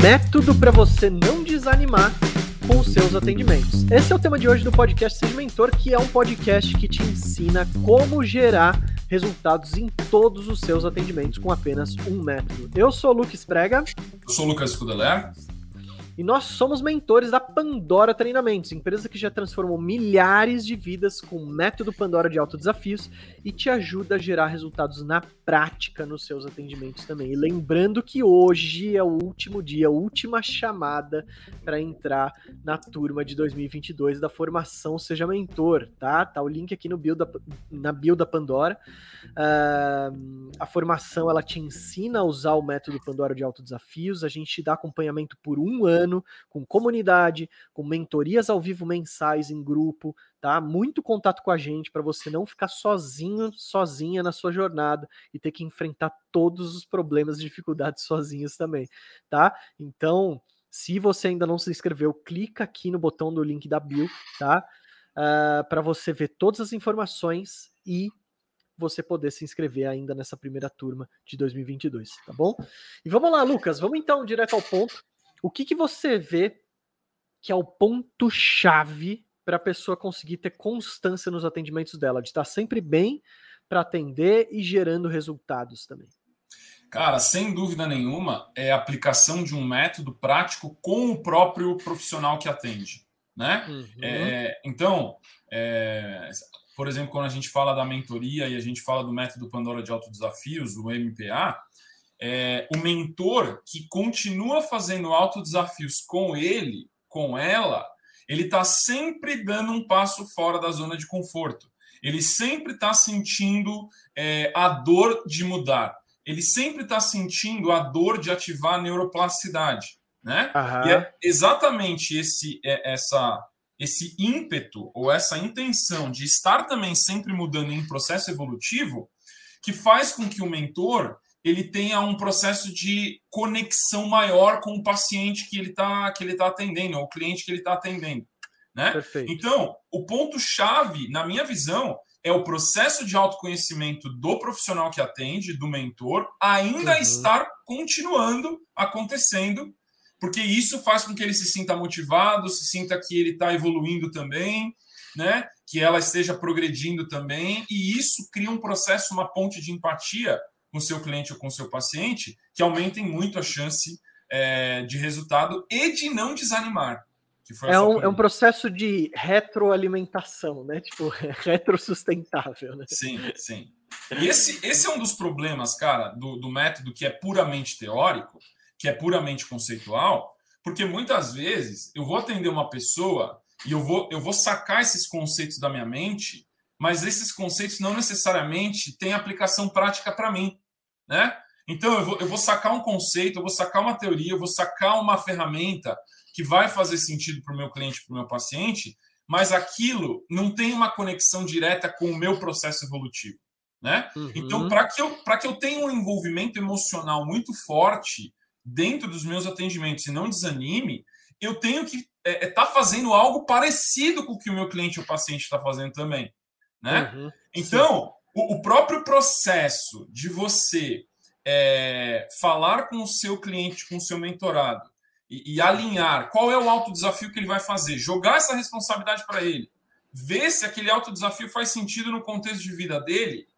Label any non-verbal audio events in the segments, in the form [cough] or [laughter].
método para você não desanimar com os seus atendimentos. Esse é o tema de hoje do podcast Seja Mentor, que é um podcast que te ensina como gerar resultados em todos os seus atendimentos com apenas um método. Eu sou o Lucas Prega. Eu sou o Lucas Scudeler. E nós somos mentores da Pandora Treinamentos, empresa que já transformou milhares de vidas com o método Pandora de autodesafios e te ajuda a gerar resultados na prática nos seus atendimentos também. E lembrando que hoje é o último dia, a última chamada para entrar na turma de 2022 da formação Seja Mentor, tá? Tá o link aqui no bio da, na bio da Pandora. Uh, a formação ela te ensina a usar o método Pandora de autodesafios, a gente te dá acompanhamento por um ano ano, com comunidade, com mentorias ao vivo mensais em grupo, tá? Muito contato com a gente para você não ficar sozinho, sozinha na sua jornada e ter que enfrentar todos os problemas e dificuldades sozinhos também, tá? Então, se você ainda não se inscreveu, clica aqui no botão do link da bio, tá? Uh, para você ver todas as informações e você poder se inscrever ainda nessa primeira turma de 2022, tá bom? E vamos lá, Lucas, vamos então direto ao ponto. O que, que você vê que é o ponto-chave para a pessoa conseguir ter constância nos atendimentos dela, de estar sempre bem para atender e gerando resultados também? Cara, sem dúvida nenhuma, é a aplicação de um método prático com o próprio profissional que atende. Né? Uhum. É, então, é, por exemplo, quando a gente fala da mentoria e a gente fala do método Pandora de Autodesafios, o MPA, é, o mentor que continua fazendo autodesafios com ele, com ela, ele está sempre dando um passo fora da zona de conforto. Ele sempre está sentindo é, a dor de mudar. Ele sempre está sentindo a dor de ativar a neuroplasticidade. Né? Uhum. E é exatamente esse, é, essa, esse ímpeto ou essa intenção de estar também sempre mudando em processo evolutivo que faz com que o mentor ele tenha um processo de conexão maior com o paciente que ele está que ele tá atendendo, ou o cliente que ele está atendendo. Né? Perfeito. Então, o ponto-chave, na minha visão, é o processo de autoconhecimento do profissional que atende, do mentor, ainda uhum. estar continuando acontecendo, porque isso faz com que ele se sinta motivado, se sinta que ele está evoluindo também, né? que ela esteja progredindo também, e isso cria um processo, uma ponte de empatia com seu cliente ou com seu paciente que aumentem muito a chance é, de resultado e de não desanimar. é, um, é um processo de retroalimentação, né? [laughs] Tipo, retrosustentável, né? Sim, sim. E esse, esse é um dos problemas, cara, do, do método que é puramente teórico, que é puramente conceitual, porque muitas vezes eu vou atender uma pessoa e eu vou, eu vou sacar esses conceitos da minha mente mas esses conceitos não necessariamente têm aplicação prática para mim, né? Então eu vou, eu vou sacar um conceito, eu vou sacar uma teoria, eu vou sacar uma ferramenta que vai fazer sentido para o meu cliente, para o meu paciente, mas aquilo não tem uma conexão direta com o meu processo evolutivo, né? Uhum. Então para que eu para que eu tenha um envolvimento emocional muito forte dentro dos meus atendimentos e não desanime, eu tenho que estar é, é, tá fazendo algo parecido com o que o meu cliente ou paciente está fazendo também né? Uhum, então, o, o, próprio processo de você é, falar com o seu cliente, com o seu mentorado e, e alinhar qual é o alto desafio que ele vai fazer, jogar essa responsabilidade para ele, ver se aquele alto desafio faz sentido no contexto de vida dele,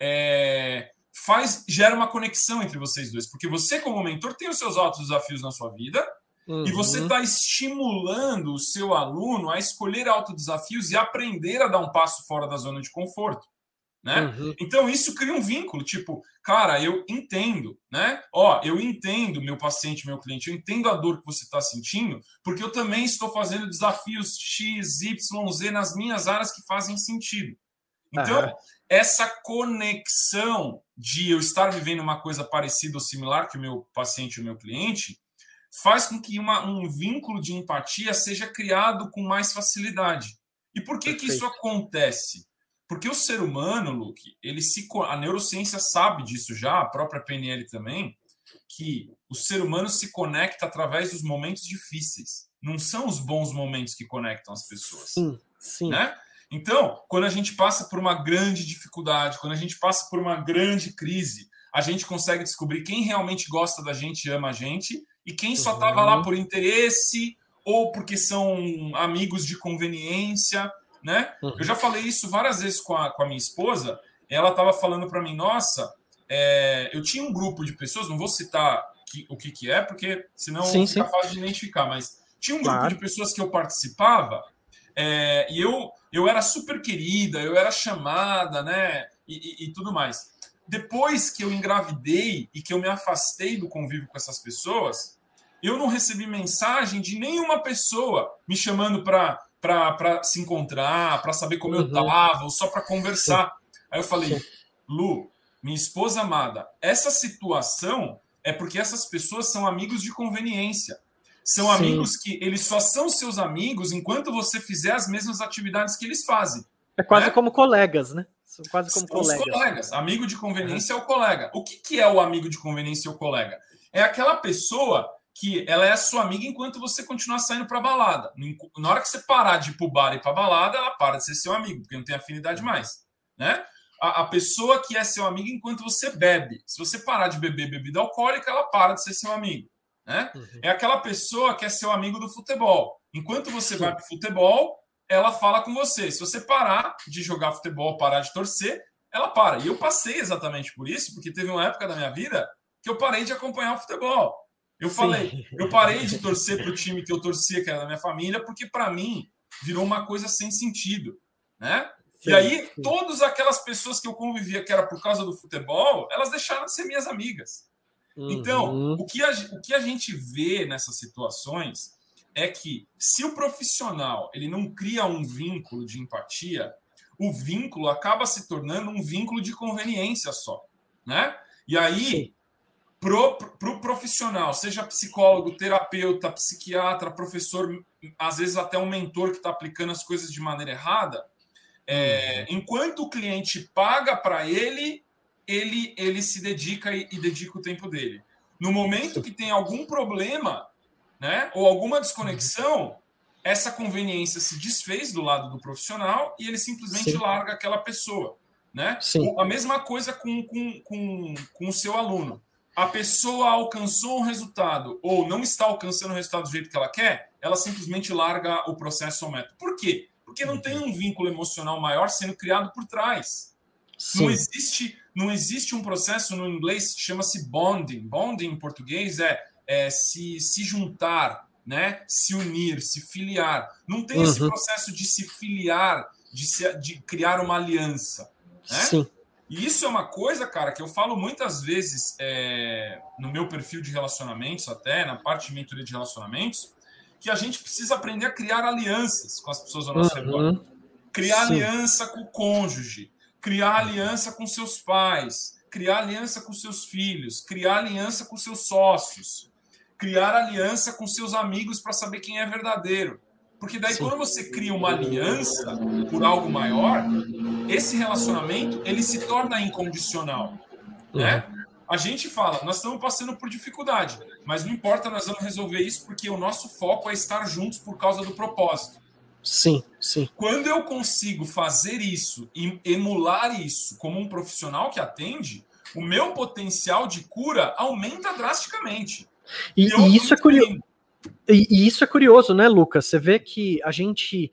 é, faz gera uma conexão entre vocês dois, porque você como mentor tem os seus altos desafios na sua vida Uhum. E você está estimulando o seu aluno a escolher autodesafios e aprender a dar um passo fora da zona de conforto. Né? Uhum. Então isso cria um vínculo, tipo, cara, eu entendo, né? Ó, eu entendo meu paciente, meu cliente, eu entendo a dor que você está sentindo, porque eu também estou fazendo desafios X, Y, Z nas minhas áreas que fazem sentido. Então, uhum. essa conexão de eu estar vivendo uma coisa parecida ou similar que o meu paciente e o meu cliente faz com que uma, um vínculo de empatia seja criado com mais facilidade. E por que, que isso acontece? Porque o ser humano, Luke, ele se, a neurociência sabe disso já, a própria PNL também, que o ser humano se conecta através dos momentos difíceis. Não são os bons momentos que conectam as pessoas. Sim, sim. Né? Então, quando a gente passa por uma grande dificuldade, quando a gente passa por uma grande crise, a gente consegue descobrir quem realmente gosta da gente e ama a gente e quem só estava lá por interesse ou porque são amigos de conveniência, né? Uhum. Eu já falei isso várias vezes com a, com a minha esposa. Ela estava falando para mim, nossa, é, eu tinha um grupo de pessoas, não vou citar que, o que, que é, porque senão sim, fica sim. fácil de identificar, mas tinha um grupo claro. de pessoas que eu participava é, e eu, eu era super querida, eu era chamada, né? E, e, e, tudo mais. Depois que eu engravidei e que eu me afastei do convívio com essas pessoas, eu não recebi mensagem de nenhuma pessoa me chamando para se encontrar, para saber como uhum. eu estava, ou só para conversar. Aí eu falei. Lu, minha esposa amada, essa situação é porque essas pessoas são amigos de conveniência. São Sim. amigos que eles só são seus amigos enquanto você fizer as mesmas atividades que eles fazem. É quase né? como colegas, né? São quase como colegas. Os colegas. Amigo de conveniência uhum. é o colega. O que, que é o amigo de conveniência ou colega? É aquela pessoa que ela é sua amiga enquanto você continuar saindo para balada. Na hora que você parar de ir pro bar e para balada, ela para de ser seu amigo, porque não tem afinidade mais, né? A, a, pessoa que é seu amigo enquanto você bebe. Se você parar de beber bebida alcoólica, ela para de ser seu amigo, né? Uhum. É aquela pessoa que é seu amigo do futebol. Enquanto você vai pro futebol, ela fala com você. Se você parar de jogar futebol, parar de torcer, ela para. E eu passei exatamente por isso, porque teve uma época da minha vida que eu parei de acompanhar o futebol. Eu falei, Sim. eu parei de torcer para o time que eu torcia, que era da minha família, porque para mim virou uma coisa sem sentido, né? Sim, e aí, todas aquelas pessoas que eu convivia, que era por causa do futebol, elas deixaram de ser minhas amigas. Então, uhum. Então, o que, a, o que a gente vê nessas situações é que se o profissional ele não cria um vínculo de empatia, o vínculo acaba se tornando um vínculo de conveniência só, né? E aí, Sim pro, pro profissional, seja psicólogo, terapeuta, psiquiatra, professor, às vezes até um mentor que está aplicando as coisas de maneira errada, é, uhum. enquanto o cliente paga para ele, ele ele se dedica e, e, dedica o tempo dele. No momento que tem algum problema, né, ou alguma desconexão, essa conveniência se desfez do lado do profissional e ele simplesmente Sim. larga aquela pessoa, né? Sim. A mesma coisa com, com, com, com o seu aluno a pessoa alcançou um resultado ou não está alcançando o resultado do jeito que ela quer, ela simplesmente larga o processo ou método. Por quê? Porque não tem um vínculo emocional maior sendo criado por trás. Não existe, não existe um processo no inglês que chama-se bonding. Bonding em português é, é se, se juntar, né? se unir, se filiar. Não tem uhum. esse processo de se filiar, de, se, de criar uma aliança. Né? Sim. E isso é uma coisa, cara, que eu falo muitas vezes é, no meu perfil de relacionamentos, até na parte de mentoria de relacionamentos, que a gente precisa aprender a criar alianças com as pessoas ao nosso uhum. redor. Criar Sim. aliança com o cônjuge, criar aliança com seus pais, criar aliança com seus filhos, criar aliança com seus sócios, criar aliança com seus amigos para saber quem é verdadeiro. Porque daí, Sim. quando você cria uma aliança por algo maior, esse relacionamento ele se torna incondicional. Né? Uhum. A gente fala, nós estamos passando por dificuldade, mas não importa, nós vamos resolver isso porque o nosso foco é estar juntos por causa do propósito. Sim, sim. Quando eu consigo fazer isso e emular isso como um profissional que atende, o meu potencial de cura aumenta drasticamente. E, e isso é curioso. E, e, isso é curioso, né, Lucas? Você vê que a gente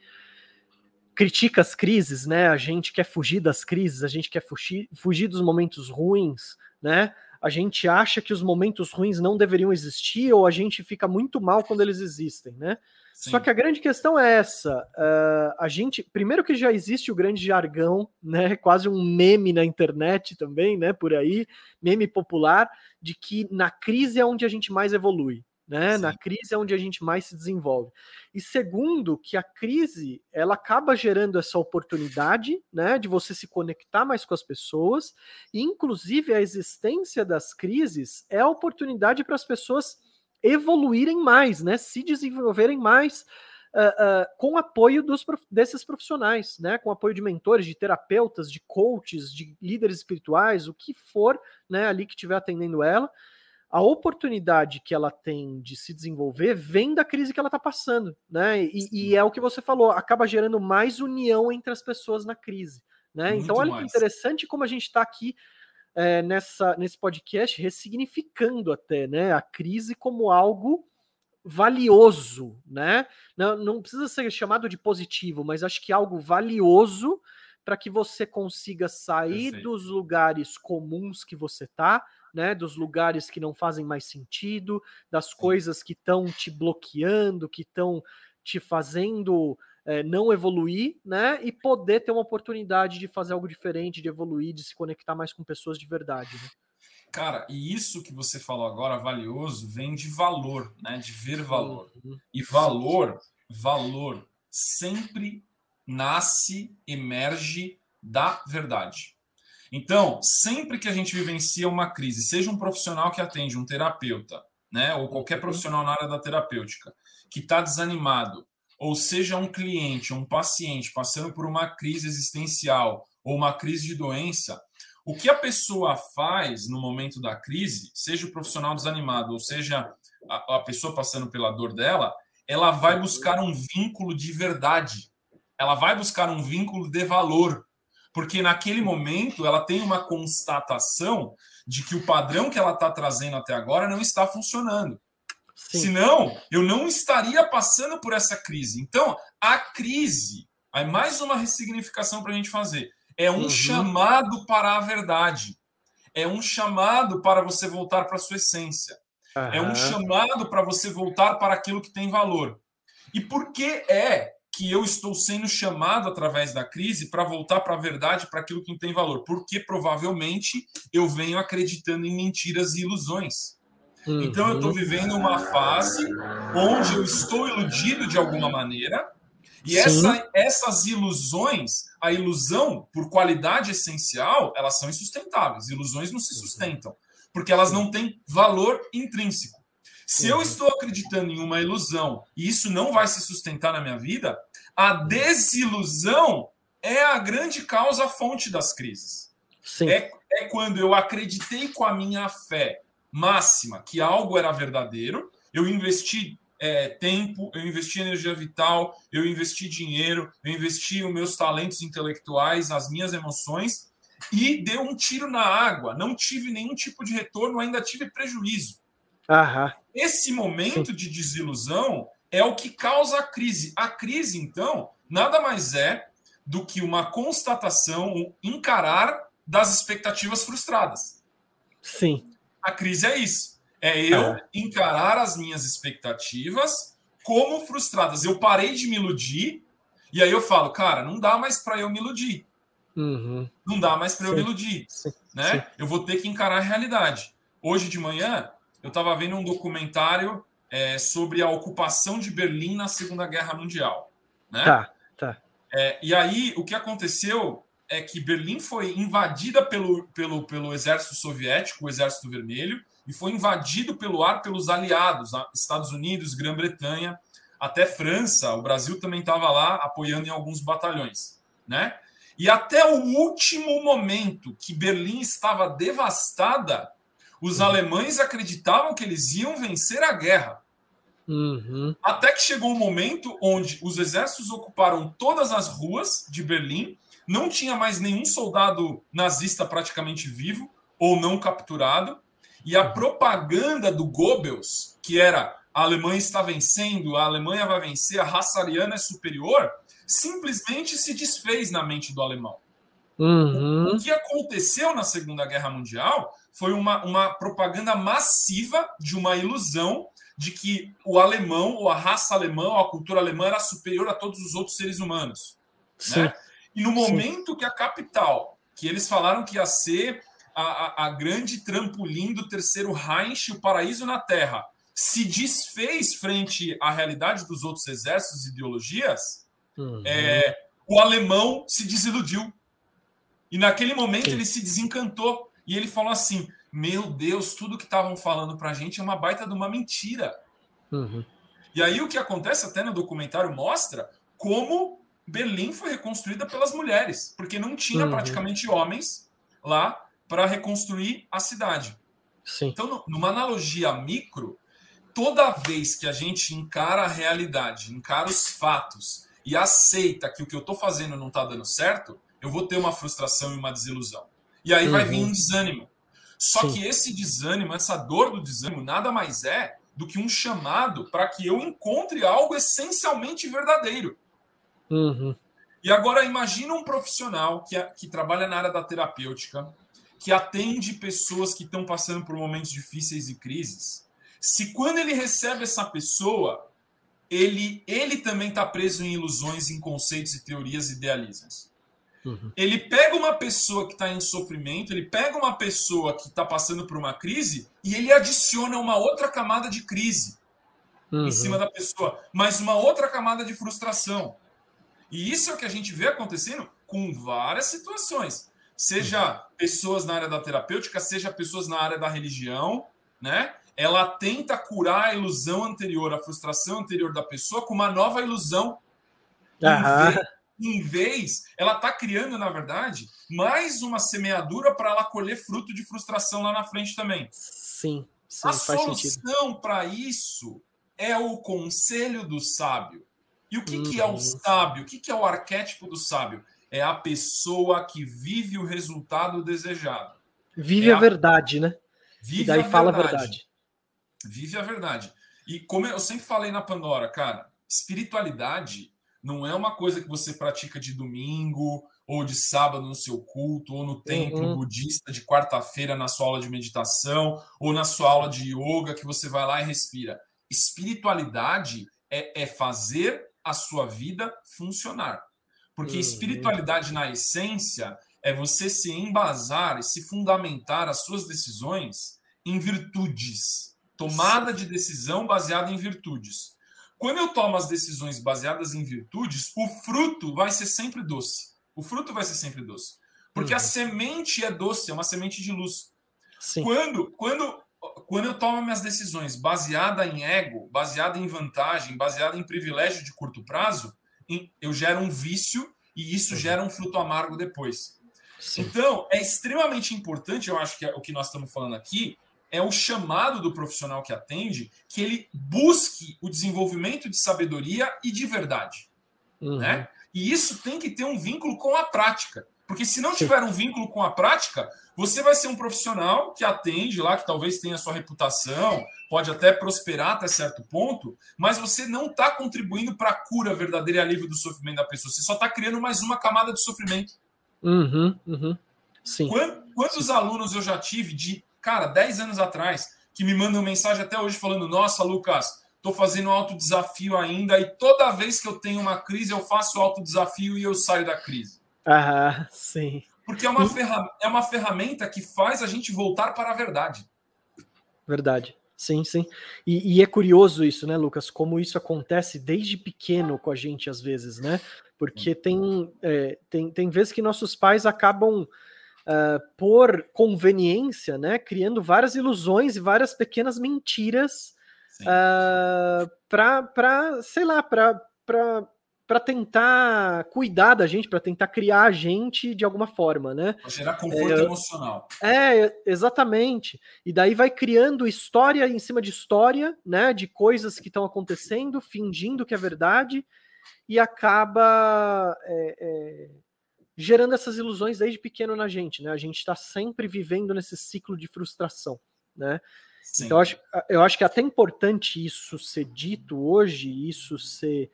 critica as crises, né? A gente quer fugir das crises, a gente quer fugir, fugir dos momentos ruins, né? A gente acha que os momentos ruins não deveriam existir ou a gente fica muito mal quando eles existem, né? Sim. Só que a grande questão é essa: uh, a gente, primeiro que já existe o grande jargão, né? Quase um meme na internet também, né? Por aí, meme popular, de que na crise é onde a gente mais evolui né? Sim. Na crise é onde a gente mais se desenvolve. E segundo, que a crise ela acaba gerando essa oportunidade, né, de você se conectar mais com as pessoas, e inclusive a existência das crises é a oportunidade para as pessoas evoluírem mais, né, se desenvolverem mais uh, uh, com apoio dos, desses profissionais, né, com apoio de mentores, de terapeutas, de coaches, de líderes espirituais, o que for, né, ali que estiver atendendo ela a oportunidade que ela tem de se desenvolver vem da crise que ela está passando, né? E, e, é o que você falou, acaba gerando mais união entre as pessoas na crise, né? Muito então olha que interessante como a gente está aqui é, nessa, nesse podcast ressignificando até né, a crise como algo valioso, né? Não, não precisa ser chamado de positivo, mas acho que algo valioso para que você consiga sair Perfeito. dos lugares comuns que você tá, né? Dos lugares que não fazem mais sentido, das coisas que estão te bloqueando, que estão te fazendo é, não evoluir, né? E poder ter uma oportunidade de fazer algo diferente, de evoluir, de se conectar mais com pessoas de verdade. Né? Cara, e isso que você falou agora, valioso, vem de valor, né? De ver valor. Uhum. E valor, valor sempre nasce, emerge da verdade. Então, sempre que a gente vivencia uma crise, seja um profissional que atende, um terapeuta, né, ou qualquer uhum. profissional na área da terapêutica, que está desanimado, ou seja um cliente, um paciente passando por uma crise existencial ou uma crise de doença, o que a pessoa faz no momento da crise, seja o profissional desanimado, ou seja a, a pessoa passando pela dor dela, ela vai buscar um vínculo de verdade. Ela vai buscar um vínculo de valor. Porque naquele momento ela tem uma constatação de que o padrão que ela está trazendo até agora não está funcionando. Sim. Senão, eu não estaria passando por essa crise. Então, a crise, aí mais uma ressignificação para a gente fazer, é um uhum. chamado para a verdade. É um chamado para você voltar para a sua essência. Uhum. É um chamado para você voltar para aquilo que tem valor. E por que é que eu estou sendo chamado através da crise para voltar para a verdade, para aquilo que tem valor? Porque provavelmente eu venho acreditando em mentiras e ilusões. Uhum. Então eu estou vivendo uma fase onde eu estou iludido de alguma maneira, e essa, essas ilusões, a ilusão, por qualidade essencial, elas são insustentáveis. Ilusões não se uhum. sustentam, porque elas não têm valor intrínseco. Se eu estou acreditando em uma ilusão e isso não vai se sustentar na minha vida, a desilusão é a grande causa, a fonte das crises. É, é quando eu acreditei com a minha fé máxima que algo era verdadeiro, eu investi é, tempo, eu investi energia vital, eu investi dinheiro, eu investi os meus talentos intelectuais, as minhas emoções e deu um tiro na água. Não tive nenhum tipo de retorno, ainda tive prejuízo. Aham. Esse momento de desilusão é o que causa a crise. A crise, então, nada mais é do que uma constatação, um encarar das expectativas frustradas. Sim. A crise é isso. É eu é. encarar as minhas expectativas como frustradas. Eu parei de me iludir e aí eu falo, cara, não dá mais para eu me iludir. Uhum. Não dá mais para eu me iludir. Sim. Né? Sim. Eu vou ter que encarar a realidade. Hoje de manhã, eu estava vendo um documentário é, sobre a ocupação de Berlim na Segunda Guerra Mundial. Né? Tá, tá. É, e aí, o que aconteceu é que Berlim foi invadida pelo, pelo, pelo exército soviético, o Exército Vermelho, e foi invadido pelo ar pelos aliados, Estados Unidos, Grã-Bretanha, até França. O Brasil também estava lá apoiando em alguns batalhões, né? E até o último momento que Berlim estava devastada, os uhum. alemães acreditavam que eles iam vencer a guerra. Uhum. Até que chegou um momento onde os exércitos ocuparam todas as ruas de Berlim não tinha mais nenhum soldado nazista praticamente vivo ou não capturado, e a propaganda do Goebbels, que era a Alemanha está vencendo, a Alemanha vai vencer, a raça ariana é superior, simplesmente se desfez na mente do alemão. Uhum. O que aconteceu na Segunda Guerra Mundial foi uma, uma propaganda massiva de uma ilusão de que o alemão, ou a raça alemã, ou a cultura alemã era superior a todos os outros seres humanos. Sim. Né? E no momento Sim. que a capital, que eles falaram que ia ser a, a, a, grande trampolim do terceiro Reich, o paraíso na Terra, se desfez frente à realidade dos outros exércitos e ideologias, uhum. é, o alemão se desiludiu. E naquele momento Sim. ele se desencantou. E ele falou assim: Meu Deus, tudo que estavam falando para a gente é uma baita de uma mentira. Uhum. E aí o que acontece até no documentário mostra como Berlim foi reconstruída pelas mulheres, porque não tinha uhum. praticamente homens lá para reconstruir a cidade. Sim. Então, numa analogia micro, toda vez que a gente encara a realidade, encara os fatos e aceita que o que eu estou fazendo não está dando certo, eu vou ter uma frustração e uma desilusão. E aí uhum. vai vir um desânimo. Só Sim. que esse desânimo, essa dor do desânimo, nada mais é do que um chamado para que eu encontre algo essencialmente verdadeiro. Uhum. E agora imagina um profissional que, que trabalha na área da terapêutica, que atende pessoas que estão passando por momentos difíceis e crises. Se quando ele recebe essa pessoa, ele, ele também está preso em ilusões, em conceitos e teorias idealistas. Uhum. Ele pega uma pessoa que está em sofrimento, ele pega uma pessoa que está passando por uma crise e ele adiciona uma outra camada de crise uhum. em cima da pessoa, mas uma outra camada de frustração. E isso é o que a gente vê acontecendo com várias situações. Seja pessoas na área da terapêutica, seja pessoas na área da religião, né? Ela tenta curar a ilusão anterior, a frustração anterior da pessoa com uma nova ilusão. Vez, em vez, ela está criando, na verdade, mais uma semeadura para ela colher fruto de frustração lá na frente também. Sim. sim a solução para isso é o conselho do sábio. E o que, uhum. que é o uhum. sábio? O que, que é o arquétipo do sábio? É a pessoa que vive o resultado desejado. Vive é a, verdade, né? Vive e daí a fala a verdade. Vive a verdade. E como eu sempre falei na Pandora, cara, espiritualidade não é uma coisa que você pratica de domingo ou de sábado no seu culto, ou no templo uhum. budista de quarta-feira na sua aula de meditação, ou na sua aula de yoga que você vai lá e respira. Espiritualidade é, é fazer a sua vida funcionar. Porque uhum. espiritualidade, na essência, é você se embasar e se fundamentar as suas decisões em virtudes. Tomada de decisão baseada em virtudes. Quando eu tomo as decisões baseadas em virtudes, o fruto vai ser sempre doce. O fruto vai ser sempre doce. Porque uhum. a semente é doce, é uma semente de luz. Sim. Quando, quando quando eu tomo minhas decisões baseada em ego, baseada em vantagem, baseada em privilégio de curto prazo, eu gero um vício e isso uhum. gera um fruto amargo depois. Sim. Então, é extremamente importante, eu acho que é o que nós estamos falando aqui, é o chamado do profissional que atende, que ele busque o desenvolvimento de sabedoria e de verdade. Uhum. Né? E isso tem que ter um vínculo com a prática. Porque se não tiver um vínculo com a prática, você vai ser um profissional que atende lá, que talvez tenha sua reputação, pode até prosperar até certo ponto, mas você não está contribuindo para a cura verdadeira e alívio do sofrimento da pessoa. Você só está criando mais uma camada de sofrimento. Uhum, uhum. Sim. Quantos Sim. alunos eu já tive de, cara, 10 anos atrás, que me mandam mensagem até hoje falando: Nossa, Lucas, estou fazendo alto desafio ainda, e toda vez que eu tenho uma crise, eu faço alto desafio e eu saio da crise. Ah, sim. Porque é uma, ferra é uma ferramenta que faz a gente voltar para a verdade. Verdade. Sim, sim. E, e, é curioso isso, né, Lucas? Como isso acontece desde pequeno com a gente, às vezes, né? Porque tem, é, tem, tem vezes que nossos pais acabam, uh, por conveniência, né, criando várias ilusões e várias pequenas mentiras uh, para, sei lá, para para tentar cuidar da gente, para tentar criar a gente de alguma forma, né? Pra gerar conforto é, emocional. É, exatamente. E daí vai criando história em cima de história, né? De coisas que estão acontecendo, fingindo que é verdade, e acaba é, é, gerando essas ilusões desde pequeno na gente, né? A gente está sempre vivendo nesse ciclo de frustração, né? Sim. Então, eu acho, eu acho que é até importante isso ser dito hoje, isso ser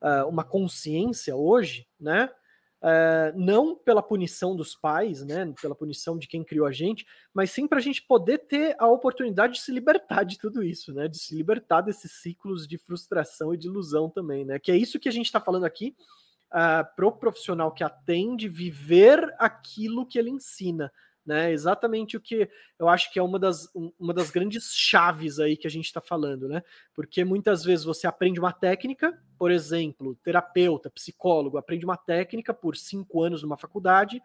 uh, uma consciência hoje, né? Uh, não pela punição dos pais, né, pela punição de quem criou a gente, mas sim para a gente poder ter a oportunidade de se libertar de tudo isso, né, de se libertar desses ciclos de frustração e de ilusão também, né, que é isso que a gente está falando aqui uh, ah, para o profissional que atende viver aquilo que ele ensina, né? Exatamente o que eu acho que é uma das, uma das grandes chaves aí que a gente está falando, né? Porque muitas vezes você aprende uma técnica, por exemplo, terapeuta, psicólogo, aprende uma técnica por cinco anos numa faculdade.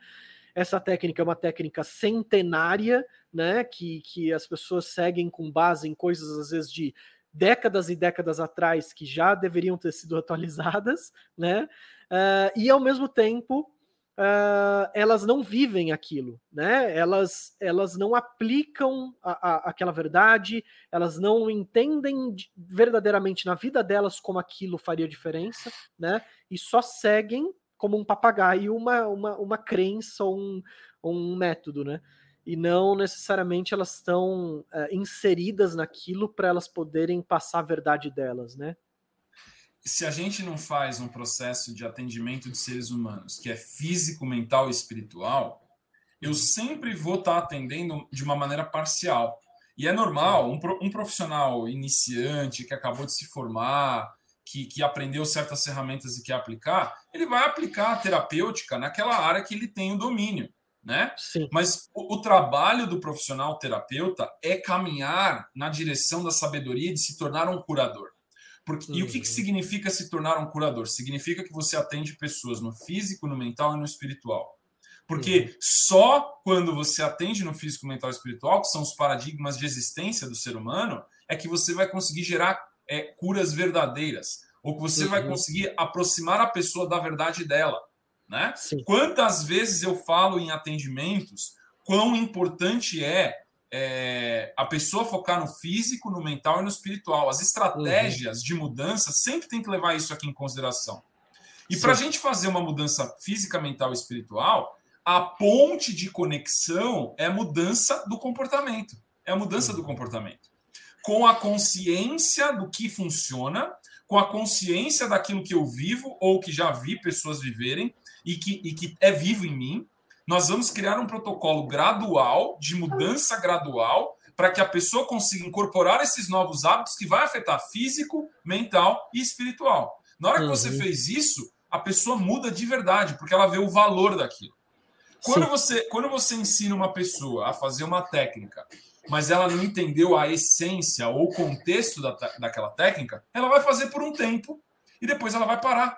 Essa técnica é uma técnica centenária, né? Que, que as pessoas seguem com base em coisas, às vezes, de décadas e décadas atrás que já deveriam ter sido [laughs] atualizadas, né? Uh, e ao mesmo tempo uh, elas não vivem aquilo, né? Elas, elas não aplicam a, a, aquela verdade, elas não entendem verdadeiramente na vida delas como aquilo faria diferença, né? E só seguem como um papagaio uma, uma, uma crença, um, um método, né? E não necessariamente elas estão é, inseridas naquilo para elas poderem passar a verdade delas, né? Se a gente não faz um processo de atendimento de seres humanos que é físico, mental e espiritual, eu sempre vou estar tá atendendo de uma maneira parcial. E é normal, um, um profissional iniciante que acabou de se formar, que, que, aprendeu certas ferramentas e quer aplicar, ele vai aplicar a terapêutica naquela área que ele tem o domínio, né? Sim. Mas o, o, trabalho do profissional terapeuta é caminhar na direção da sabedoria de se tornar um curador. Porque, uhum. E o que, que uhum. significa se tornar um curador? Significa que você atende pessoas no físico, no mental e no espiritual. Porque uhum. só quando você atende no físico, mental e espiritual, que são os paradigmas de existência do ser humano, é que você vai conseguir gerar é, curas verdadeiras, ou que você uhum. vai conseguir aproximar a pessoa da verdade dela. Né? Sim. Quantas vezes eu falo em atendimentos quão importante é, é, a pessoa focar no físico, no mental e no espiritual. As estratégias uhum. de mudança sempre tem que levar isso aqui em consideração. E para a gente fazer uma mudança física, mental e espiritual, a ponte de conexão é a mudança do comportamento. É a mudança do comportamento. Com a consciência do que funciona, com a consciência daquilo que eu vivo ou que já vi pessoas viverem e que, e que é vivo em mim, nós vamos criar um protocolo gradual, de mudança gradual, para que a pessoa consiga incorporar esses novos hábitos que vai afetar físico, mental e espiritual. Na hora que você uhum. fez isso, a pessoa muda de verdade, porque ela vê o valor daquilo. Quando você, quando você ensina uma pessoa a fazer uma técnica, mas ela não entendeu a essência ou o contexto da, daquela técnica, ela vai fazer por um tempo e depois ela vai parar.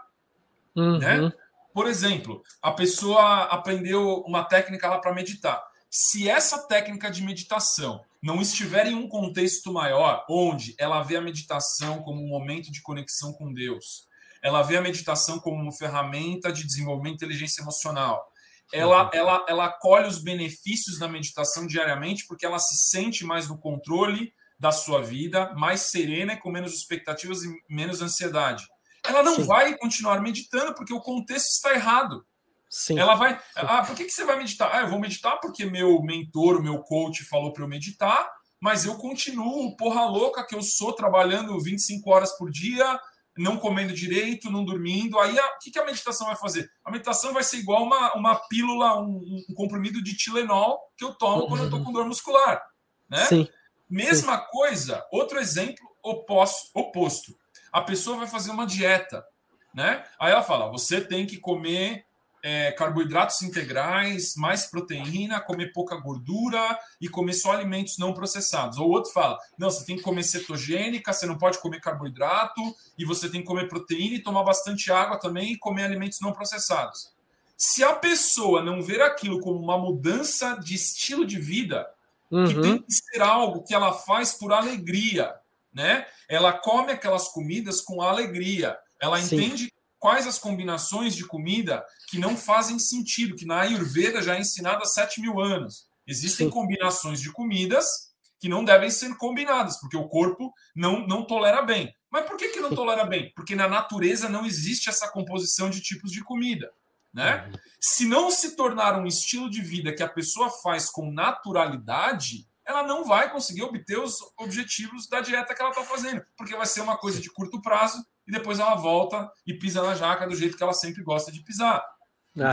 Uhum. Né? Por exemplo, a pessoa aprendeu uma técnica lá para meditar. Se essa técnica de meditação não estiver em um contexto maior, onde ela vê a meditação como um momento de conexão com Deus, ela vê a meditação como uma ferramenta de desenvolvimento de inteligência emocional, ela, uhum. ela, ela colhe os benefícios da meditação diariamente porque ela se sente mais no controle da sua vida, mais serena e com menos expectativas e menos ansiedade. Ela não Sim. vai continuar meditando porque o contexto está errado. Sim. Ela vai. Sim. Ah, por que, que você vai meditar? Ah, eu vou meditar porque meu mentor, o meu coach falou para eu meditar, mas eu continuo porra louca que eu sou, trabalhando 25 horas por dia, não comendo direito, não dormindo. Aí o que, que a meditação vai fazer? A meditação vai ser igual uma, uma pílula, um, um comprimido de Tilenol que eu tomo quando eu estou com dor muscular. Né? Sim. Mesma Sim. coisa, outro exemplo oposto, oposto. A pessoa vai fazer uma dieta. Né? Aí ela fala: você tem que comer é, carboidratos integrais, mais proteína, comer pouca gordura e comer só alimentos não processados. Ou outro fala: não, você tem que comer cetogênica, você não pode comer carboidrato, e você tem que comer proteína e tomar bastante água também e comer alimentos não processados. Se a pessoa não ver aquilo como uma mudança de estilo de vida, uhum. que tem que ser algo que ela faz por alegria, né? Ela come aquelas comidas com alegria. Ela Sim. entende quais as combinações de comida que não fazem sentido, que na Ayurveda já é ensinado há 7 mil anos. Existem Sim. combinações de comidas que não devem ser combinadas, porque o corpo não, não tolera bem. Mas por que, que não tolera bem? Porque na natureza não existe essa composição de tipos de comida. Né? Uhum. Se não se tornar um estilo de vida que a pessoa faz com naturalidade, ela não vai conseguir obter os objetivos da dieta que ela está fazendo, porque vai ser uma coisa de curto prazo e depois ela volta e pisa na jaca do jeito que ela sempre gosta de pisar.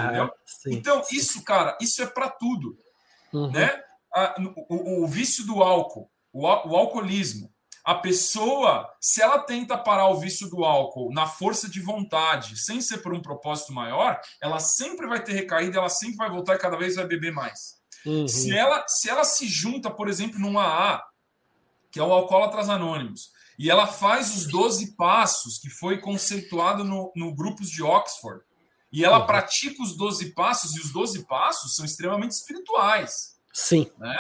entendeu? Sim, então, sim. isso, cara, isso é para tudo. Uhum. Né? o, o, o, vício do álcool, o, o alcoolismo. A pessoa, se ela tenta parar o vício do álcool na força de vontade, sem ser por um propósito maior, ela sempre vai ter recaída, ela sempre vai voltar e cada vez vai beber mais. Uhum. Se, ela, se ela se junta, por exemplo, num AA, que é o Alcoólatras Anônimos, e ela faz os 12 passos que foi conceituado no, no grupos de Oxford. E ela uhum. pratica os 12 passos, e os 12 passos são extremamente espirituais. Sim. Né?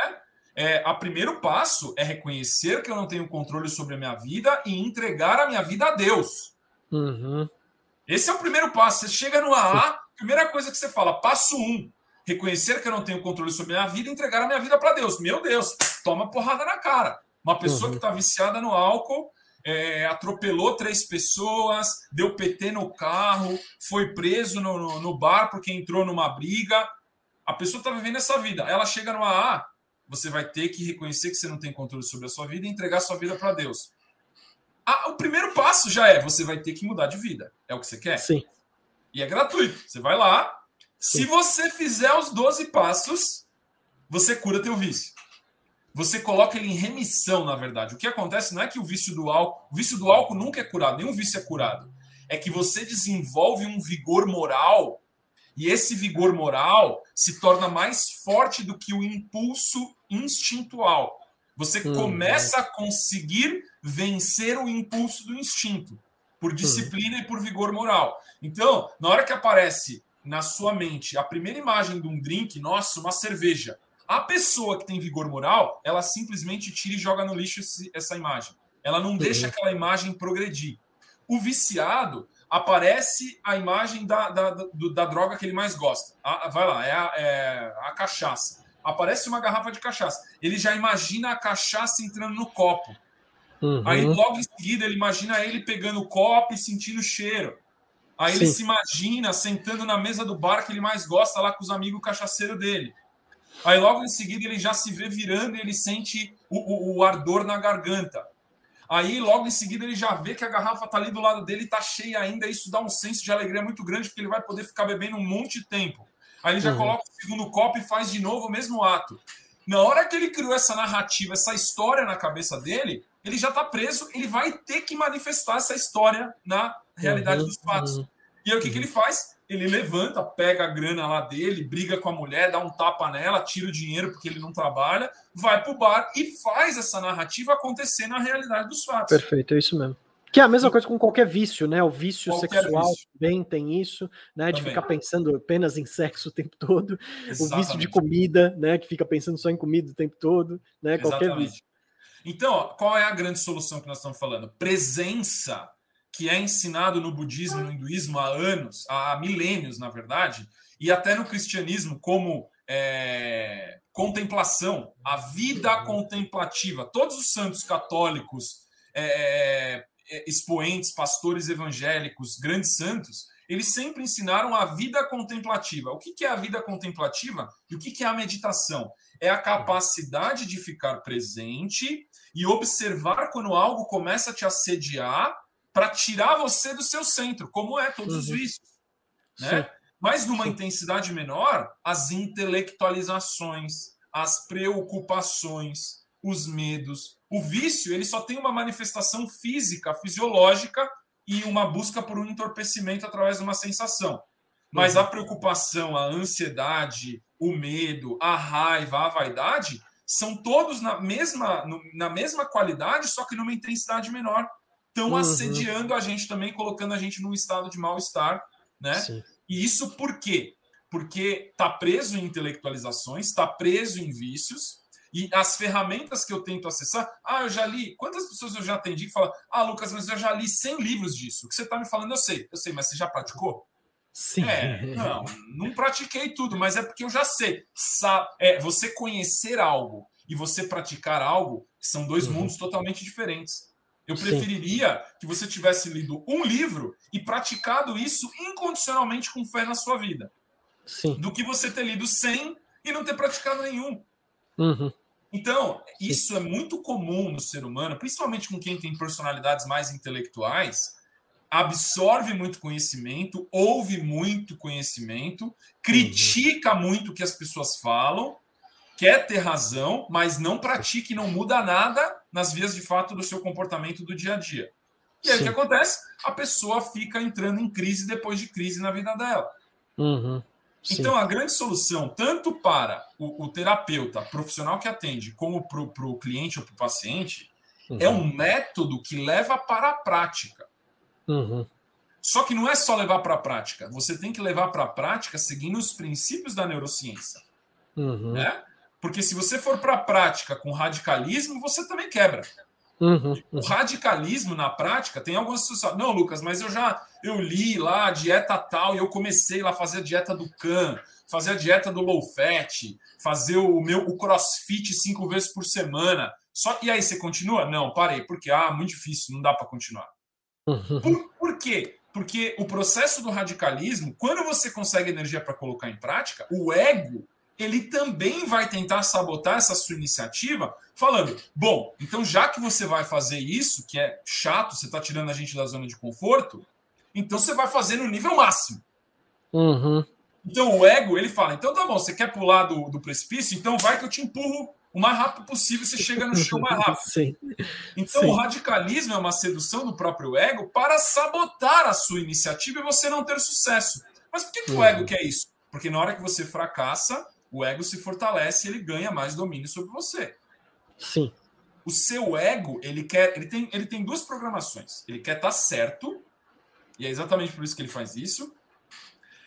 É, a primeiro passo é reconhecer que eu não tenho controle sobre a minha vida e entregar a minha vida a Deus. Uhum. Esse é o primeiro passo. Você chega no AA, primeira coisa que você fala, passo um, reconhecer que eu não tenho controle sobre a minha vida e entregar a minha vida para Deus. Meu Deus, toma porrada na cara. Uma pessoa uhum. que está viciada no álcool é, atropelou três pessoas, deu PT no carro, foi preso no, no, no, bar porque entrou numa briga. A pessoa está vivendo essa vida. Ela chega no AA, você vai ter que reconhecer que você não tem controle sobre a sua vida e entregar a sua vida para Deus. Ah, o primeiro passo já é você vai ter que mudar de vida. É o que você quer? Sim. E é gratuito. Você vai lá. Se você fizer os 12 passos, você cura teu vício. Você coloca ele em remissão, na verdade. O que acontece não é que o vício do álcool, o vício do álcool nunca é curado, nenhum vício é curado. É que você desenvolve um vigor moral e esse vigor moral se torna mais forte do que o impulso instintual. Você hum, começa é. a conseguir vencer o impulso do instinto por hum. disciplina hum. e por vigor moral. Então, na hora que aparece na sua mente a primeira imagem de um drink, nossa, uma cerveja, a pessoa que tem vigor moral, ela simplesmente tira e joga no lixo esse, essa imagem. Ela não deixa aquela imagem progredir. O viciado, aparece a imagem da, da, da, da droga que ele mais gosta. A, vai lá, é a, é a, cachaça. Aparece uma garrafa de cachaça. Ele já imagina a cachaça entrando no copo. Uhum. Aí logo em seguida ele imagina ele pegando o copo e sentindo o cheiro. Aí Sim. ele se imagina sentando na mesa do bar que ele mais gosta lá com os amigos cachaceiros dele. Aí logo em seguida ele já se vê virando e ele sente o, o, o ardor na garganta. Aí, logo em seguida, ele já vê que a garrafa tá ali do lado dele, tá cheia ainda. Isso dá um senso de alegria muito grande, porque ele vai poder ficar bebendo um monte de tempo. Aí ele já uhum. coloca o segundo copo e faz de novo o mesmo ato. Na hora que ele criou essa narrativa, essa história na cabeça dele, ele já está preso, ele vai ter que manifestar essa história na realidade uhum. dos fatos. Uhum. E aí o que, que ele faz? Ele levanta, pega a grana lá dele, briga com a mulher, dá um tapa nela, tira o dinheiro porque ele não trabalha, vai pro bar e faz essa narrativa acontecer na realidade dos fatos. Perfeito, é isso mesmo. Que é a mesma coisa com qualquer vício, né? O vício qualquer sexual vício. também tem isso, né? De também. ficar pensando apenas em sexo o tempo todo. Exatamente. O vício de comida, né? Que fica pensando só em comida o tempo todo, né? Qualquer Exatamente. vício. Então, qual é a grande solução que nós estamos falando? Presença que é ensinado no budismo, no hinduísmo há anos, há milênios, na verdade, e até no cristianismo como é, contemplação, a vida contemplativa. Todos os santos católicos, é, é, expoentes, pastores evangélicos, grandes santos, eles sempre ensinaram a vida contemplativa. O que é a vida contemplativa e o que é a meditação? É a capacidade de ficar presente e observar quando algo começa a te assediar para tirar você do seu centro, como é todos uhum. os vícios. Né? Mas numa Sim. intensidade menor, as intelectualizações, as preocupações, os medos. O vício ele só tem uma manifestação física, fisiológica e uma busca por um entorpecimento através de uma sensação. Mas uhum. a preocupação, a ansiedade, o medo, a raiva, a vaidade são todos na mesma, na mesma qualidade, só que numa intensidade menor estão uhum. assediando a gente também, colocando a gente num estado de mal-estar, né? Sim. E isso por quê? Porque está preso em intelectualizações, está preso em vícios, e as ferramentas que eu tento acessar, ah, eu já li, quantas pessoas eu já atendi que falam, ah, Lucas, mas eu já li 100 livros disso. O que você está me falando, eu sei, eu sei, mas você já praticou? Sim. É, não, não pratiquei tudo, mas é porque eu já sei. Sa é, você conhecer algo e você praticar algo são dois uhum. mundos totalmente diferentes. Eu preferiria Sim. que você tivesse lido um livro e praticado isso incondicionalmente com fé na sua vida. Sim. Do que você ter lido 100 e não ter praticado nenhum. Uhum. Então, isso Sim. é muito comum no ser humano, principalmente com quem tem personalidades mais intelectuais, absorve muito conhecimento, ouve muito conhecimento, critica uhum. muito o que as pessoas falam quer ter razão, mas não pratica e não muda nada nas vias de fato do seu comportamento do dia a dia. E aí Sim. o que acontece? A pessoa fica entrando em crise depois de crise na vida dela. Uhum. Então, a grande solução, tanto para o, o terapeuta profissional que atende, como para o cliente ou para o paciente, uhum. é um método que leva para a prática. Uhum. Só que não é só levar para a prática, você tem que levar para a prática seguindo os princípios da neurociência. Uhum. Né? Porque se você for para a prática com radicalismo, você também quebra. Uhum, uhum. O radicalismo na prática tem algumas pessoas. Não, Lucas, mas eu já eu li lá a dieta tal e eu comecei lá a fazer a dieta do can, fazer a dieta do low fat, fazer o meu o crossfit cinco vezes por semana. Só e aí você continua? Não, parei, porque ah, muito difícil, não dá para continuar. Uhum. Por, por quê? Porque o processo do radicalismo, quando você consegue energia para colocar em prática, o ego ele também vai tentar sabotar essa sua iniciativa, falando: bom, então já que você vai fazer isso, que é chato, você está tirando a gente da zona de conforto, então você vai fazer no nível máximo. Uhum. Então o ego, ele fala: então tá bom, você quer pular do, do precipício, então vai que eu te empurro o mais rápido possível, você chega no chão mais rápido. [laughs] Sim. Então Sim. o radicalismo é uma sedução do próprio ego para sabotar a sua iniciativa e você não ter sucesso. Mas por que, que o Uhum. ego quer isso? Porque na hora que você fracassa, o ego se fortalece e ele ganha mais domínio sobre você. Sim. O seu ego, ele quer, ele tem, ele tem duas programações. Ele quer estar certo, e é exatamente por isso que ele faz isso.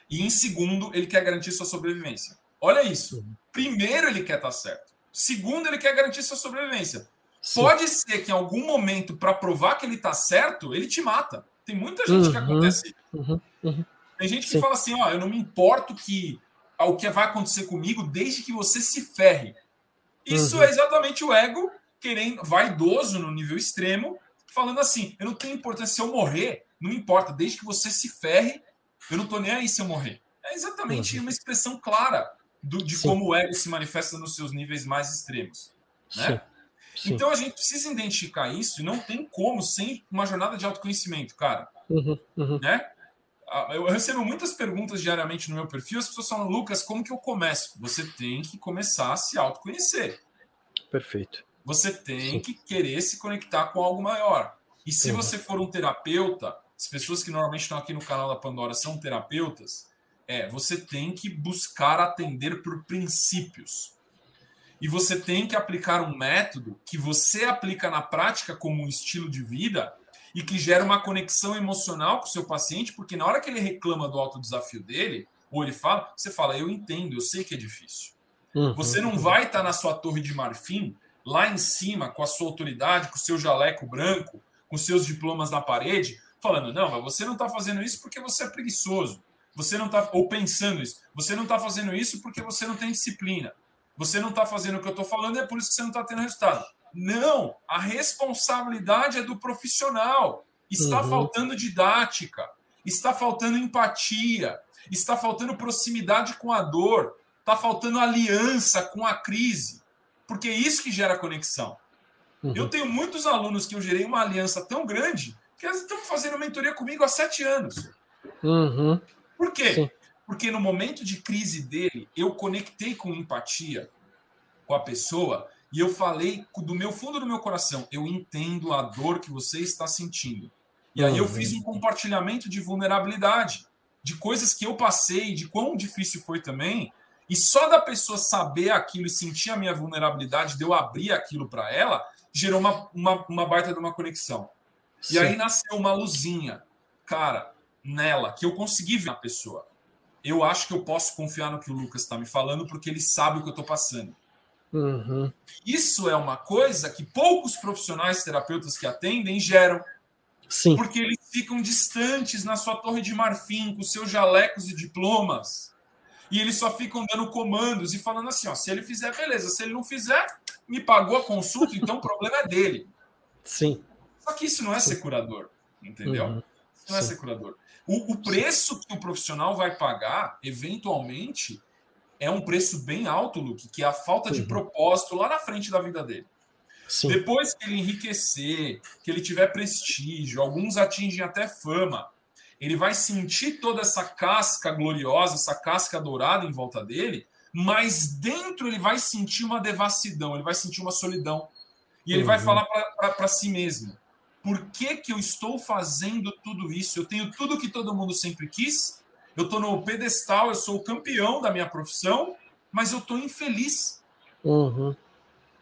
E em segundo, ele quer garantir sua sobrevivência. Olha isso. Primeiro, ele quer estar certo. Segundo, ele quer garantir sua sobrevivência. Sim. Pode ser que em algum momento, para provar que ele está certo, ele te mata. Tem muita gente que Uhum. acontece. Uhum. Uhum. Tem gente que Sim. fala assim: ó, eu não me importo que ao que vai acontecer comigo, desde que você se ferre. Isso Uhum. é exatamente o ego querendo, vaidoso no nível extremo, falando assim: eu não tenho importância se eu morrer, não importa, desde que você se ferre, eu não tô nem aí se eu morrer. É exatamente Uhum. uma expressão clara do- de Sim. como o ego se manifesta nos seus níveis mais extremos. Né? Sim. Sim. Então a gente precisa identificar isso e não tem como sem uma jornada de autoconhecimento, cara. Uhum. Uhum. Né? Ah, Eu recebo muitas perguntas diariamente no meu perfil, as pessoas falam, Lucas, como que eu começo? Você tem que começar a se autoconhecer. Perfeito. Você tem Sim. que querer se conectar com algo maior. E se Uhum. você for um terapeuta, as pessoas que normalmente estão aqui no canal da Pandora são terapeutas, é, você tem que buscar atender por princípios. E você tem que aplicar um método que você aplica na prática como um estilo de vida e que gera uma conexão emocional com o seu paciente, porque na hora que ele reclama do alto desafio dele, ou ele fala, você fala, eu entendo, eu sei que é difícil. Uhum. Você não vai estar na sua torre de marfim, lá em cima, com a sua autoridade, com o seu jaleco branco, com seus diplomas na parede, falando, não, mas você não está fazendo isso porque você é preguiçoso. Você não está, ou pensando isso, você não está fazendo isso porque você não tem disciplina. Você não está fazendo o que eu estou falando, é por isso que você não está tendo resultado. Não, a responsabilidade é do profissional. Está Uhum. faltando didática, está faltando empatia, está faltando proximidade com a dor, está faltando aliança com a crise, porque é isso que gera conexão. Uhum. Eu tenho muitos alunos que eu gerei uma aliança tão grande que eles estão fazendo mentoria comigo há sete anos. Uhum. Por quê? Sim. Porque no momento de crise dele, eu conectei com empatia com a pessoa e eu falei do meu fundo do meu coração, eu entendo a dor que você está sentindo. E aí eu fiz um compartilhamento de vulnerabilidade, de coisas que eu passei, de quão difícil foi também. E só da pessoa saber aquilo e sentir a minha vulnerabilidade, de eu abrir aquilo para ela, gerou uma, uma, uma baita de uma conexão. E Sim. aí nasceu uma luzinha, cara, nela, que eu consegui ver na pessoa. Eu acho que eu posso confiar no que o Lucas está me falando, porque ele sabe o que eu estou passando. Uhum. Isso é uma coisa que poucos profissionais terapeutas que atendem geram, Sim. porque eles ficam distantes na sua torre de marfim, com seus jalecos e diplomas. E eles só ficam dando comandos e falando assim: ó, se ele fizer, beleza. Se ele não fizer, me pagou a consulta, então o problema é dele. Sim. Só que isso não é ser curador, entendeu? Uhum. Isso não é Sim. ser curador. O, o preço que o profissional vai pagar, eventualmente, é um preço bem alto, Luke, que é a falta de Uhum. propósito lá na frente da vida dele. Sim. Depois que ele enriquecer, que ele tiver prestígio, alguns atingem até fama, ele vai sentir toda essa casca gloriosa, essa casca dourada em volta dele, mas dentro ele vai sentir uma devassidão, ele vai sentir uma solidão. E ele vai Uhum. falar para si mesmo: por que, que eu estou fazendo tudo isso? Eu tenho tudo que todo mundo sempre quis, eu estou no pedestal, eu sou o campeão da minha profissão, mas eu estou infeliz. Uhum.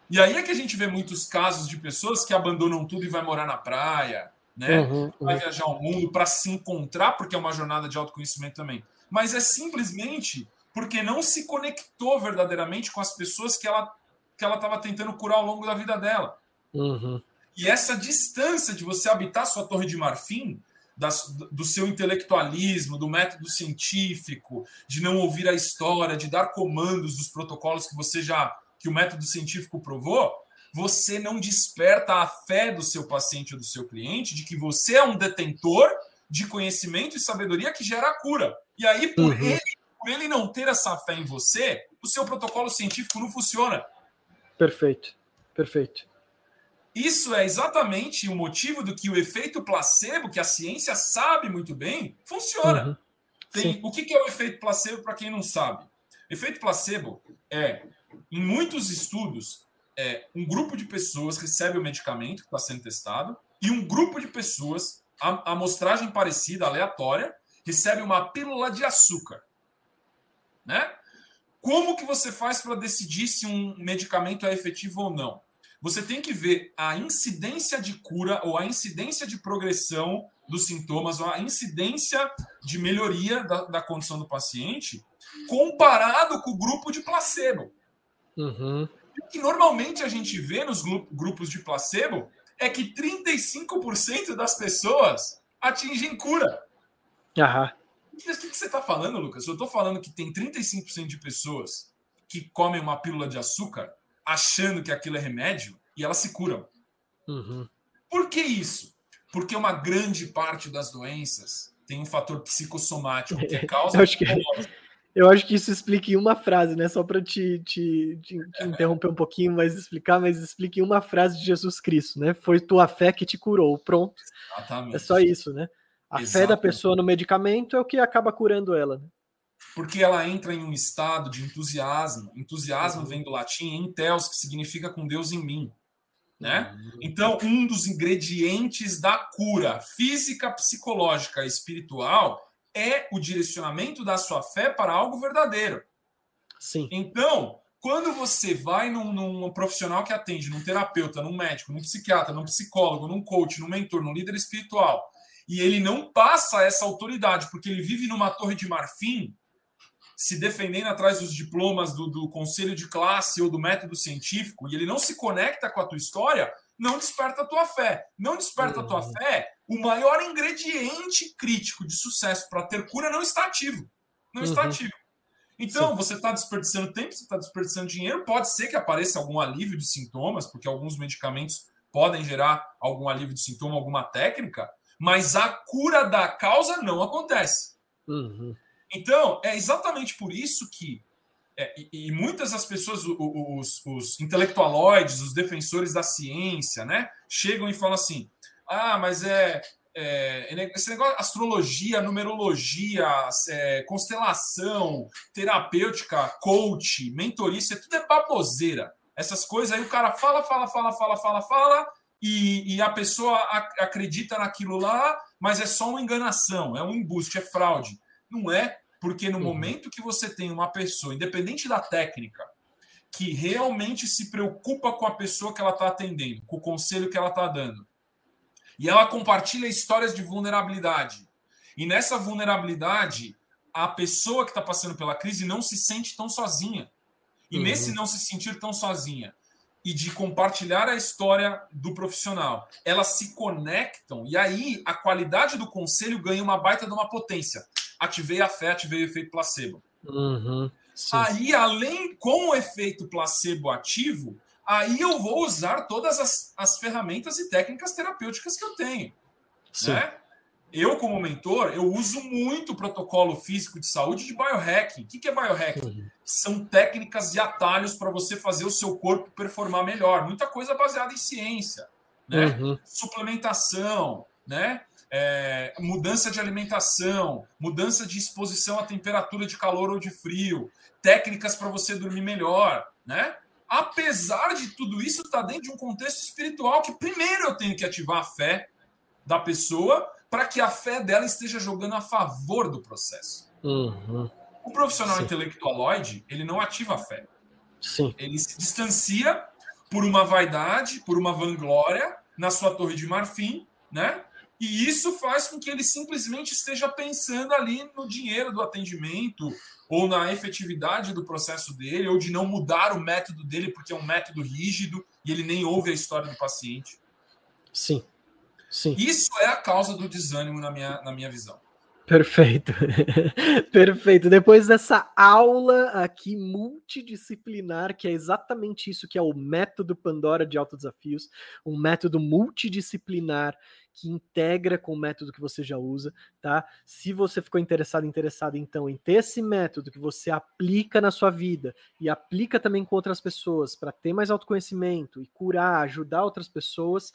E aí é que a gente vê muitos casos de pessoas que abandonam tudo e vai morar na praia, né? Uhum. Vai Uhum. viajar ao mundo para se encontrar, porque é uma jornada de autoconhecimento também. Mas é simplesmente porque não se conectou verdadeiramente com as pessoas que ela que ela estava tentando curar ao longo da vida dela. Uhum. E essa distância de você habitar sua torre de marfim, das- do seu intelectualismo, do método científico, de não ouvir a história, de dar comandos dos protocolos que você já que o método científico provou, você não desperta a fé do seu paciente ou do seu cliente de que você é um detentor de conhecimento e sabedoria que gera a cura. E aí, por, Uhum. ele, por ele não ter essa fé em você, o o seu protocolo científico não funciona. Perfeito, perfeito. Isso é exatamente o motivo do que o efeito placebo, que a ciência sabe muito bem, funciona. Uhum. Tem, o que, é o efeito placebo para quem não sabe? Efeito placebo é, em muitos estudos, é, um grupo de pessoas recebe o medicamento que está sendo testado e um grupo de pessoas, a amostragem parecida, aleatória, recebe uma pílula de açúcar. Né? Como que você faz para decidir se um medicamento é efetivo ou não? Você tem que ver a incidência de cura ou a incidência de progressão dos sintomas, ou a incidência de melhoria da, da condição do paciente, comparado com o grupo de placebo. Uhum. O que normalmente a gente vê nos grupos de placebo é que 35% das pessoas atingem cura. Aham. O que, que você está falando, Lucas? Eu estou falando que tem 35% de pessoas que comem uma pílula de açúcar achando que aquilo é remédio e elas se curam. Uhum. Por que isso? Porque uma grande parte das doenças tem um fator psicossomático que [laughs] causa. eu, acho que, eu acho que isso explica em uma frase, né? Só para te, te, te, te interromper um pouquinho, mas explicar, mas explique em uma frase de Jesus Cristo, né? Foi tua fé que te curou. Pronto. Exatamente. É só isso, né? A Exatamente. fé da pessoa no medicamento é o que acaba curando ela. Né? Porque ela entra em um estado de entusiasmo. Entusiasmo uhum. vem do latim enteos, que significa com Deus em mim. Né? Uhum. Então, um dos ingredientes da cura física, psicológica e espiritual é o direcionamento da sua fé para algo verdadeiro. Sim. Então, quando você vai num, num, profissional que atende, num terapeuta, num médico, num psiquiatra, num psicólogo, num coach, num mentor, num líder espiritual, e ele não passa essa autoridade porque ele vive numa torre de marfim, se defendendo atrás dos diplomas do, do conselho de classe ou do método científico, e ele não se conecta com a tua história, não desperta a tua fé. Não desperta a tua uhum. fé, o maior ingrediente crítico de sucesso para ter cura não está ativo. Não uhum. está ativo. Então, Sim. você está desperdiçando tempo, você está desperdiçando dinheiro. Pode ser que apareça algum alívio de sintomas, porque alguns medicamentos podem gerar algum alívio de sintoma, alguma técnica, mas a cura da causa não acontece. Uhum. Então, é exatamente por isso que, é, e, e, muitas das pessoas, os, os, intelectualoides, os defensores da ciência, né, chegam e falam assim: ah, mas é, é, esse negócio, astrologia, numerologia, é, constelação, terapêutica, coach, mentorista, tudo é baboseira. Essas coisas aí o cara fala, fala, fala, fala, fala, fala, e, e a pessoa acredita naquilo lá, mas é só uma enganação, é um embuste, é fraude. Não é, porque no uhum. momento que você tem uma pessoa, independente da técnica, que realmente se preocupa com a pessoa que ela está atendendo, com o conselho que ela está dando, e ela compartilha histórias de vulnerabilidade. E nessa vulnerabilidade, a pessoa que está passando pela crise não se sente tão sozinha. E uhum. nesse não se sentir tão sozinha e de compartilhar a história do profissional, elas se conectam e aí a qualidade do conselho ganha uma baita de uma potência ativei a fé, ativei o efeito placebo. Uhum, aí, além com o efeito placebo ativo, aí eu vou usar todas as, as ferramentas e técnicas terapêuticas que eu tenho. Né? Eu, como mentor, eu uso muito o protocolo físico de saúde de biohacking. O que é biohacking? Uhum. São técnicas e atalhos para você fazer o seu corpo performar melhor. Muita coisa baseada em ciência. Né? Uhum. Suplementação, né? É, mudança de alimentação, mudança de exposição à temperatura de calor ou de frio, técnicas para você dormir melhor, né? Apesar de tudo isso, está dentro de um contexto espiritual que primeiro eu tenho que ativar a fé da pessoa para que a fé dela esteja jogando a favor do processo. Uhum. O profissional Sim. intelectualoide, ele não ativa a fé. Sim. Ele se distancia por uma vaidade, por uma vanglória na sua torre de marfim, né? E isso faz com que ele simplesmente esteja pensando ali no dinheiro do atendimento, ou na efetividade do processo dele, ou de não mudar o método dele porque é um método rígido e ele nem ouve a história do paciente. Sim. Sim. Isso é a causa do desânimo na minha, na minha visão. Perfeito. [laughs] Perfeito. Depois dessa aula aqui multidisciplinar, que é exatamente isso que é o método Pandora de autodesafios, um método multidisciplinar que integra com o método que você já usa, tá? Se você ficou interessado, interessado então em ter esse método que você aplica na sua vida e aplica também com outras pessoas para ter mais autoconhecimento e curar, ajudar outras pessoas,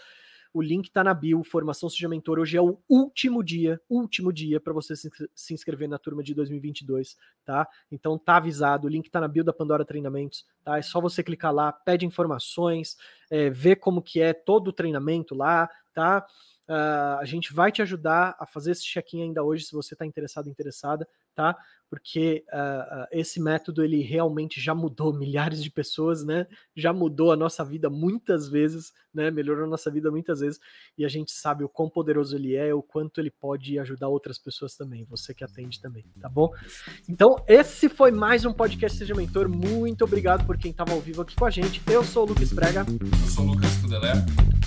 o link está na bio, Formação Seja Mentor. Hoje é o último dia, último dia para você se inscrever na turma de 2022, tá? Então tá avisado, o link está na bio da Pandora Treinamentos, tá? É só você clicar lá, pede informações, é, ver como que é todo o treinamento lá, tá? Uh, a gente vai te ajudar a fazer esse check-in ainda hoje, se você está interessado, interessada, tá? Porque uh, esse método ele realmente já mudou [laughs] milhares de pessoas, né? Já mudou a nossa vida muitas vezes, né? Melhorou a nossa vida muitas vezes e a gente sabe o quão poderoso ele é, o quanto ele pode ajudar outras pessoas também. Você que atende também, tá bom? Então esse foi mais um podcast Seja Mentor. Muito obrigado por quem estava ao vivo aqui com a gente. Eu sou o Lucas Brega. Eu sou o Lucas Cudelé.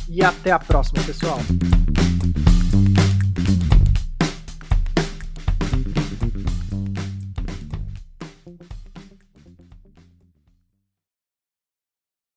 E até a próxima, pessoal.